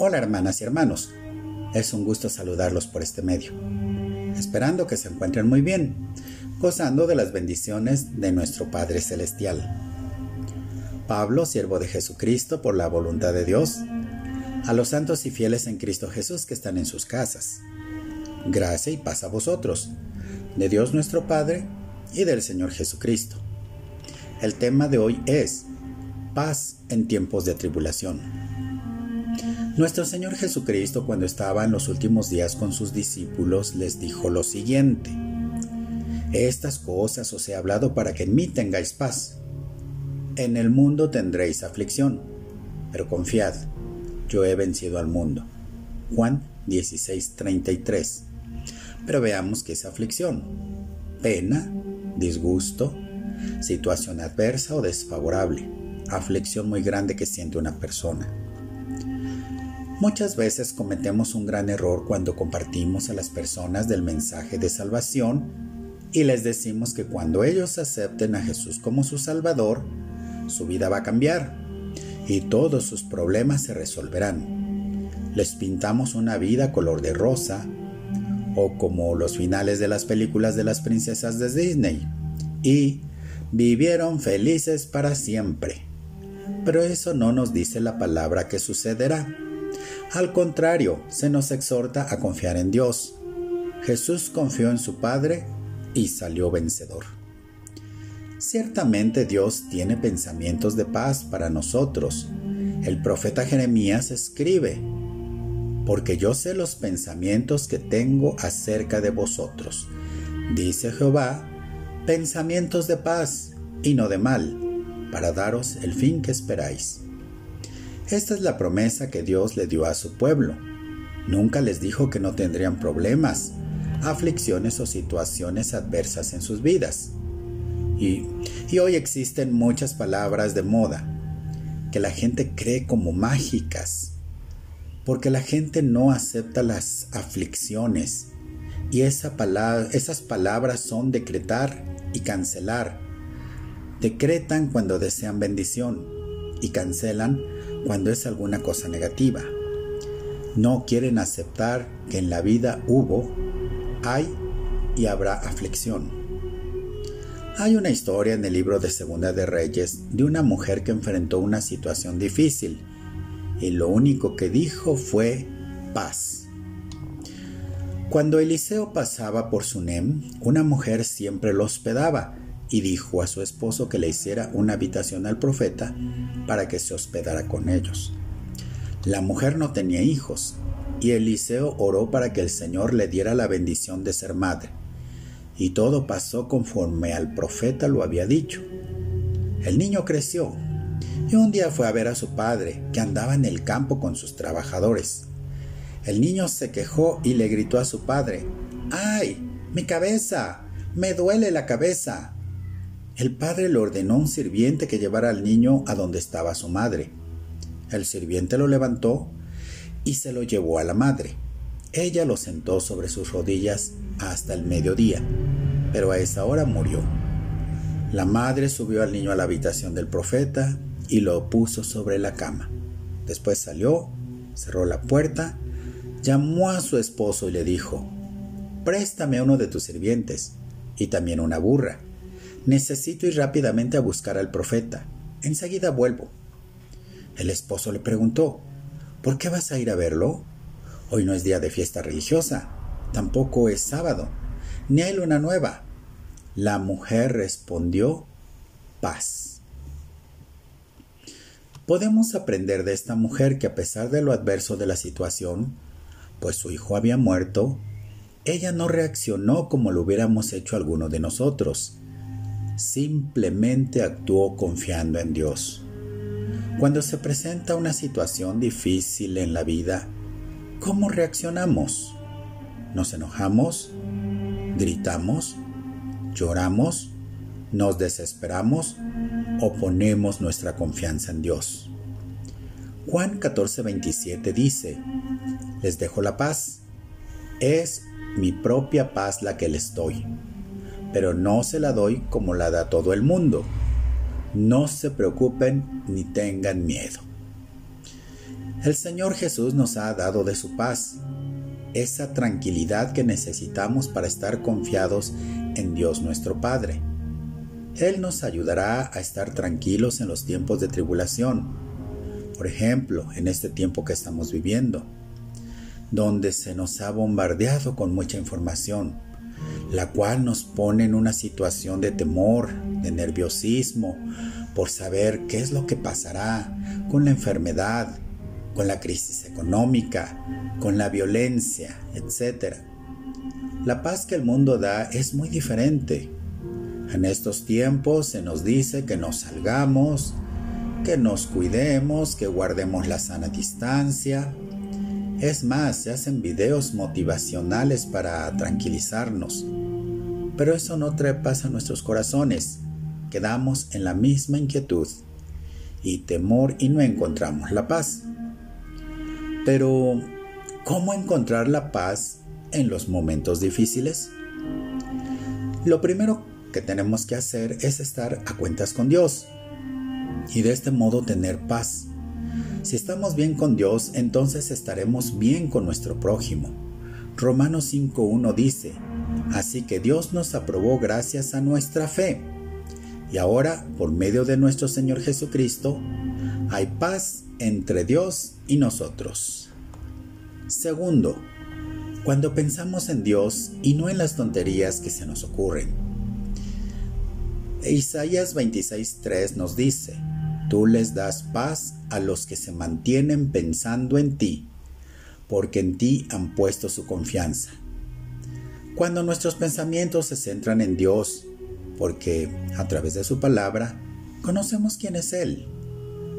Hola hermanas y hermanos, es un gusto saludarlos por este medio, esperando que se encuentren muy bien, gozando de las bendiciones de nuestro Padre Celestial. Pablo, siervo de Jesucristo por la voluntad de Dios, a los santos y fieles en Cristo Jesús que están en sus casas. Gracia y paz a vosotros, de Dios nuestro Padre y del Señor Jesucristo. El tema de hoy es paz en tiempos de tribulación. Nuestro Señor Jesucristo cuando estaba en los últimos días con sus discípulos les dijo lo siguiente, Estas cosas os he hablado para que en mí tengáis paz. En el mundo tendréis aflicción, pero confiad, yo he vencido al mundo. Juan 16:33. Pero veamos qué es aflicción. Pena, disgusto, situación adversa o desfavorable, aflicción muy grande que siente una persona. Muchas veces cometemos un gran error cuando compartimos a las personas del mensaje de salvación y les decimos que cuando ellos acepten a Jesús como su Salvador, su vida va a cambiar y todos sus problemas se resolverán. Les pintamos una vida color de rosa o como los finales de las películas de las princesas de Disney y vivieron felices para siempre. Pero eso no nos dice la palabra que sucederá. Al contrario, se nos exhorta a confiar en Dios. Jesús confió en su Padre y salió vencedor. Ciertamente Dios tiene pensamientos de paz para nosotros. El profeta Jeremías escribe, porque yo sé los pensamientos que tengo acerca de vosotros, dice Jehová, pensamientos de paz y no de mal, para daros el fin que esperáis. Esta es la promesa que Dios le dio a su pueblo. Nunca les dijo que no tendrían problemas, aflicciones o situaciones adversas en sus vidas. Y, hoy existen muchas palabras de moda que la gente cree como mágicas, porque la gente no acepta las aflicciones y esa esas palabras son decretar y cancelar. Decretan cuando desean bendición y cancelan cuando es alguna cosa negativa. No quieren aceptar que en la vida hubo, hay y habrá aflicción. Hay una historia en el libro de Segunda de Reyes de una mujer que enfrentó una situación difícil y lo único que dijo fue paz. Cuando Eliseo pasaba por Sunem, una mujer siempre lo hospedaba y dijo a su esposo que le hiciera una habitación al profeta para que se hospedara con ellos. La mujer no tenía hijos, y Eliseo oró para que el Señor le diera la bendición de ser madre. Y todo pasó conforme al profeta lo había dicho. El niño creció, y un día fue a ver a su padre, que andaba en el campo con sus trabajadores. El niño se quejó y le gritó a su padre, ¡Ay! ¡Mi cabeza! ¡Me duele la cabeza! El padre le ordenó a un sirviente que llevara al niño a donde estaba su madre. El sirviente lo levantó y se lo llevó a la madre. Ella lo sentó sobre sus rodillas hasta el mediodía, pero a esa hora murió. La madre subió al niño a la habitación del profeta y lo puso sobre la cama. Después salió, cerró la puerta, llamó a su esposo y le dijo, Préstame uno de tus sirvientes y también una burra Necesito ir rápidamente a buscar al profeta. Enseguida vuelvo. El esposo le preguntó, ¿Por qué vas a ir a verlo? Hoy no es día de fiesta religiosa, tampoco es sábado, ni hay luna nueva. La mujer respondió, paz. Podemos aprender de esta mujer que a pesar de lo adverso de la situación, pues su hijo había muerto, ella no reaccionó como lo hubiéramos hecho alguno de nosotros simplemente actuó confiando en Dios. Cuando se presenta una situación difícil en la vida, ¿cómo reaccionamos? ¿Nos enojamos? ¿Gritamos? ¿Lloramos? ¿Nos desesperamos? ¿O ponemos nuestra confianza en Dios? Juan 14:27 dice, Les dejo la paz. Es mi propia paz la que les doy pero no se la doy como la da todo el mundo. No se preocupen ni tengan miedo. El Señor Jesús nos ha dado de su paz, esa tranquilidad que necesitamos para estar confiados en Dios nuestro Padre. Él nos ayudará a estar tranquilos en los tiempos de tribulación, por ejemplo, en este tiempo que estamos viviendo, donde se nos ha bombardeado con mucha información, la cual nos pone en una situación de temor, de nerviosismo, por saber qué es lo que pasará con la enfermedad, con la crisis económica, con la violencia, etc. La paz que el mundo da es muy diferente. En estos tiempos se nos dice que nos salgamos, que nos cuidemos, que guardemos la sana distancia. Es más, se hacen videos motivacionales para tranquilizarnos. Pero eso no trae paz a nuestros corazones. Quedamos en la misma inquietud y temor y no encontramos la paz. Pero, ¿cómo encontrar la paz en los momentos difíciles? Lo primero que tenemos que hacer es estar a cuentas con Dios y de este modo tener paz. Si estamos bien con Dios, entonces estaremos bien con nuestro prójimo. Romanos 5.1 dice, Así que Dios nos aprobó gracias a nuestra fe. Y ahora, por medio de nuestro Señor Jesucristo, hay paz entre Dios y nosotros. Segundo, cuando pensamos en Dios y no en las tonterías que se nos ocurren. Isaías 26.3 nos dice, Tú les das paz a los que se mantienen pensando en ti, porque en ti han puesto su confianza. Cuando nuestros pensamientos se centran en Dios, porque a través de su palabra conocemos quién es Él,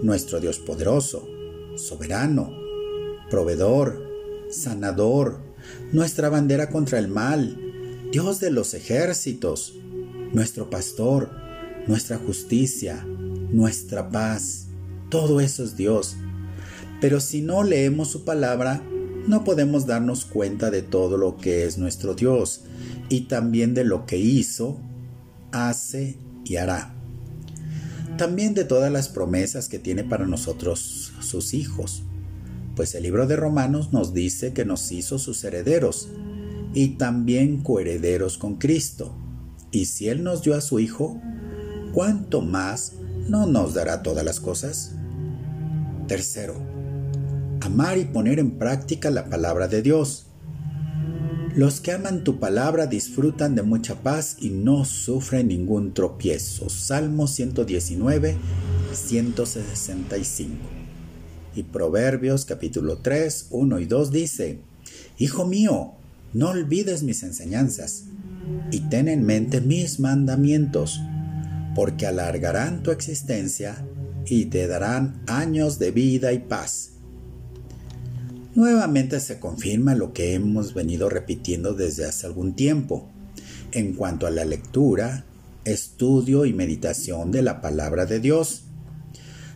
nuestro Dios poderoso, soberano, proveedor, sanador, nuestra bandera contra el mal, Dios de los ejércitos, nuestro pastor, nuestra justicia, nuestra paz. Todo eso es Dios. Pero si no leemos su palabra, no podemos darnos cuenta de todo lo que es nuestro Dios y también de lo que hizo, hace y hará también de todas las promesas que tiene para nosotros sus hijos, pues el libro de Romanos nos dice que nos hizo sus herederos y también coherederos con Cristo. Y si Él nos dio a su Hijo, ¿cuánto más no nos dará todas las cosas? Tercero, amar y poner en práctica la palabra de Dios. Los que aman tu palabra disfrutan de mucha paz y no sufren ningún tropiezo. Salmo 119, 165. Y Proverbios capítulo 3, 1 y 2 dice, Hijo mío, no olvides mis enseñanzas y ten en mente mis mandamientos, porque alargarán tu existencia y te darán años de vida y paz. Nuevamente se confirma lo que hemos venido repitiendo desde hace algún tiempo en cuanto a la lectura, estudio y meditación de la palabra de Dios.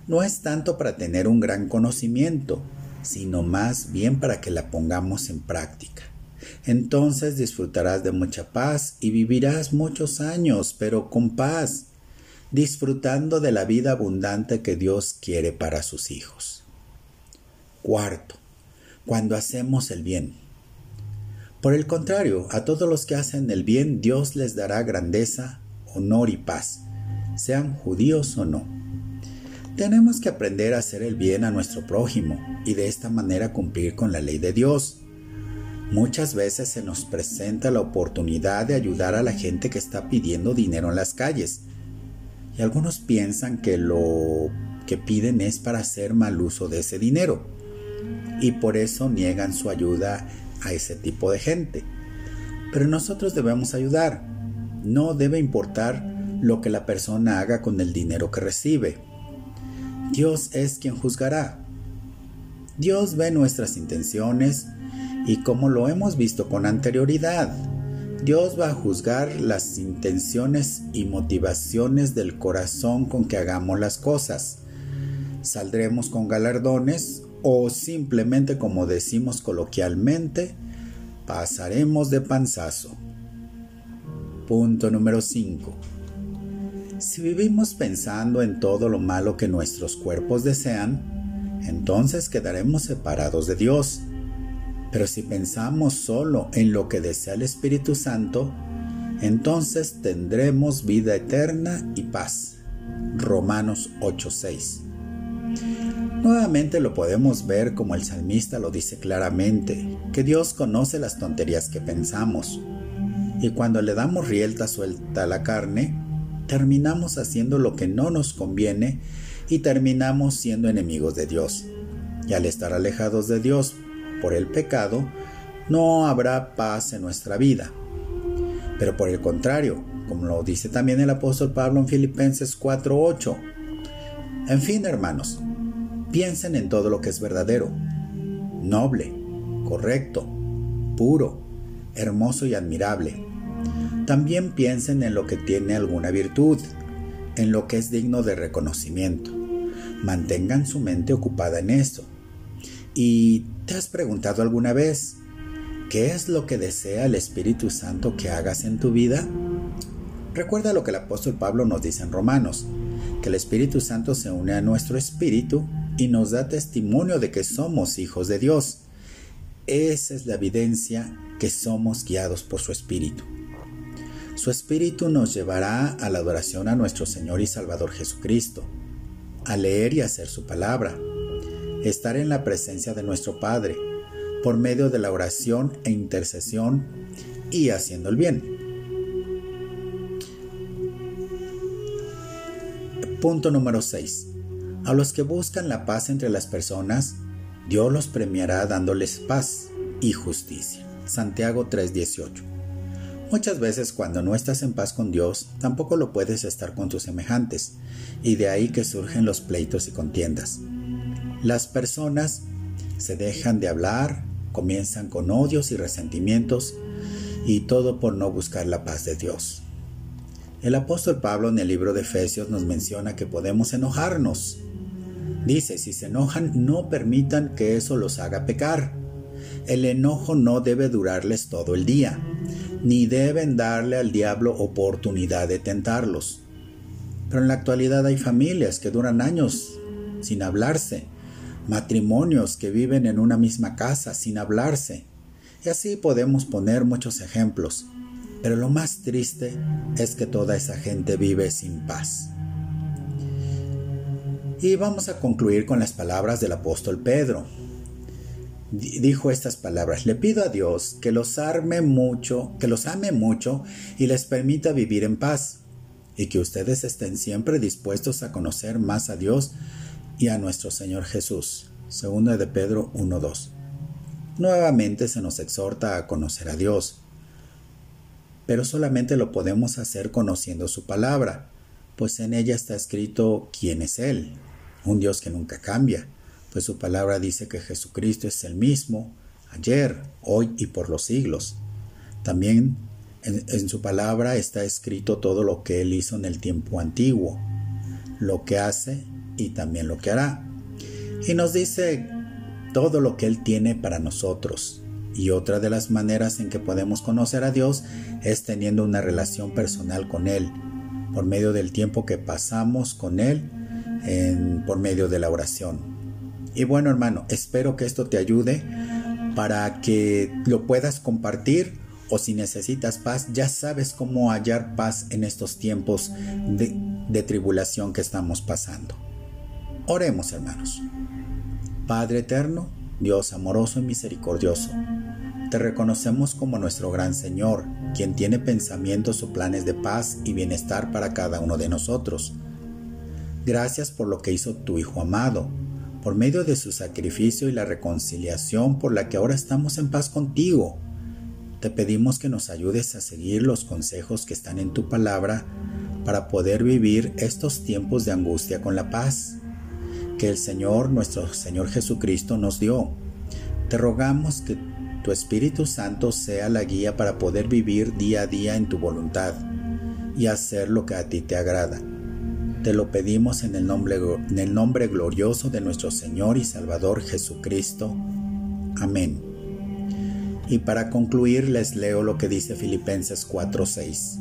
No es tanto para tener un gran conocimiento, sino más bien para que la pongamos en práctica. Entonces disfrutarás de mucha paz y vivirás muchos años, pero con paz, disfrutando de la vida abundante que Dios quiere para sus hijos. Cuarto, cuando hacemos el bien. Por el contrario, a todos los que hacen el bien Dios les dará grandeza, honor y paz, sean judíos o no. Tenemos que aprender a hacer el bien a nuestro prójimo y de esta manera cumplir con la ley de Dios. Muchas veces se nos presenta la oportunidad de ayudar a la gente que está pidiendo dinero en las calles. Y algunos piensan que lo que piden es para hacer mal uso de ese dinero y por eso niegan su ayuda a ese tipo de gente. Pero nosotros debemos ayudar. No debe importar lo que la persona haga con el dinero que recibe. Dios es quien juzgará. Dios ve nuestras intenciones y como lo hemos visto con anterioridad, Dios va a juzgar las intenciones y motivaciones del corazón con que hagamos las cosas. Saldremos con galardones o simplemente como decimos coloquialmente, pasaremos de panzazo. Punto número 5. Si vivimos pensando en todo lo malo que nuestros cuerpos desean, entonces quedaremos separados de Dios. Pero si pensamos solo en lo que desea el Espíritu Santo, entonces tendremos vida eterna y paz. Romanos 8:6. Nuevamente lo podemos ver como el salmista lo dice claramente, que Dios conoce las tonterías que pensamos. Y cuando le damos rielta suelta a la carne, terminamos haciendo lo que no nos conviene y terminamos siendo enemigos de Dios. Y al estar alejados de Dios por el pecado, no habrá paz en nuestra vida. Pero por el contrario, como lo dice también el apóstol Pablo en Filipenses 4:8. En fin, hermanos, piensen en todo lo que es verdadero, noble, correcto, puro, hermoso y admirable. También piensen en lo que tiene alguna virtud, en lo que es digno de reconocimiento. Mantengan su mente ocupada en esto. ¿Y te has preguntado alguna vez qué es lo que desea el Espíritu Santo que hagas en tu vida? Recuerda lo que el apóstol Pablo nos dice en Romanos, que el Espíritu Santo se une a nuestro espíritu y nos da testimonio de que somos hijos de Dios. Esa es la evidencia que somos guiados por su Espíritu. Su Espíritu nos llevará a la adoración a nuestro Señor y Salvador Jesucristo, a leer y hacer su palabra, estar en la presencia de nuestro Padre, por medio de la oración e intercesión y haciendo el bien. Punto número 6. A los que buscan la paz entre las personas, Dios los premiará dándoles paz y justicia. Santiago 3:18. Muchas veces cuando no estás en paz con Dios, tampoco lo puedes estar con tus semejantes, y de ahí que surgen los pleitos y contiendas. Las personas se dejan de hablar, comienzan con odios y resentimientos, y todo por no buscar la paz de Dios. El apóstol Pablo en el libro de Efesios nos menciona que podemos enojarnos. Dice, si se enojan, no permitan que eso los haga pecar. El enojo no debe durarles todo el día ni deben darle al diablo oportunidad de tentarlos. Pero en la actualidad hay familias que duran años sin hablarse, matrimonios que viven en una misma casa sin hablarse, y así podemos poner muchos ejemplos. Pero lo más triste es que toda esa gente vive sin paz. Y vamos a concluir con las palabras del apóstol Pedro, dijo estas palabras, le pido a Dios que los arme mucho, que los ame mucho y les permita vivir en paz, y que ustedes estén siempre dispuestos a conocer más a Dios y a nuestro Señor Jesús. Segunda de Pedro 1.2. Nuevamente se nos exhorta a conocer a Dios, pero solamente lo podemos hacer conociendo su palabra, pues en ella está escrito quién es Él, un Dios que nunca cambia, pues su palabra dice que Jesucristo es el mismo ayer, hoy y por los siglos. También en, su palabra está escrito todo lo que Él hizo en el tiempo antiguo, lo que hace y también lo que hará. Y nos dice todo lo que Él tiene para nosotros. Y otra de las maneras en que podemos conocer a Dios es teniendo una relación personal con Él, por medio del tiempo que pasamos con Él, por medio de la oración. Y bueno, hermano, espero que esto te ayude para que lo puedas compartir o si necesitas paz, ya sabes cómo hallar paz en estos tiempos de, tribulación que estamos pasando. Oremos, hermanos. Padre eterno, Dios amoroso y misericordioso, te reconocemos como nuestro gran Señor, quien tiene pensamientos o planes de paz y bienestar para cada uno de nosotros. Gracias por lo que hizo tu Hijo amado, por medio de su sacrificio y la reconciliación por la que ahora estamos en paz contigo. Te pedimos que nos ayudes a seguir los consejos que están en tu palabra para poder vivir estos tiempos de angustia con la paz que el Señor, nuestro Señor Jesucristo, nos dio. Te rogamos que tu Espíritu Santo sea la guía para poder vivir día a día en tu voluntad y hacer lo que a ti te agrada. Te lo pedimos en el, nombre, en el nombre glorioso de nuestro Señor y Salvador Jesucristo. Amén. Y para concluir les leo lo que dice Filipenses 4:6.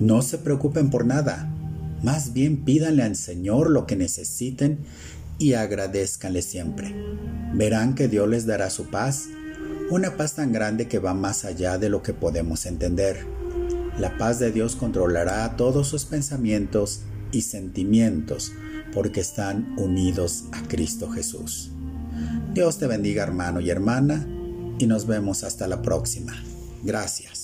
No se preocupen por nada, más bien pídanle al Señor lo que necesiten y agradezcanle siempre. Verán que Dios les dará su paz, una paz tan grande que va más allá de lo que podemos entender. La paz de Dios controlará todos sus pensamientos y sentimientos porque están unidos a Cristo Jesús. Dios te bendiga hermano y hermana y nos vemos hasta la próxima. Gracias.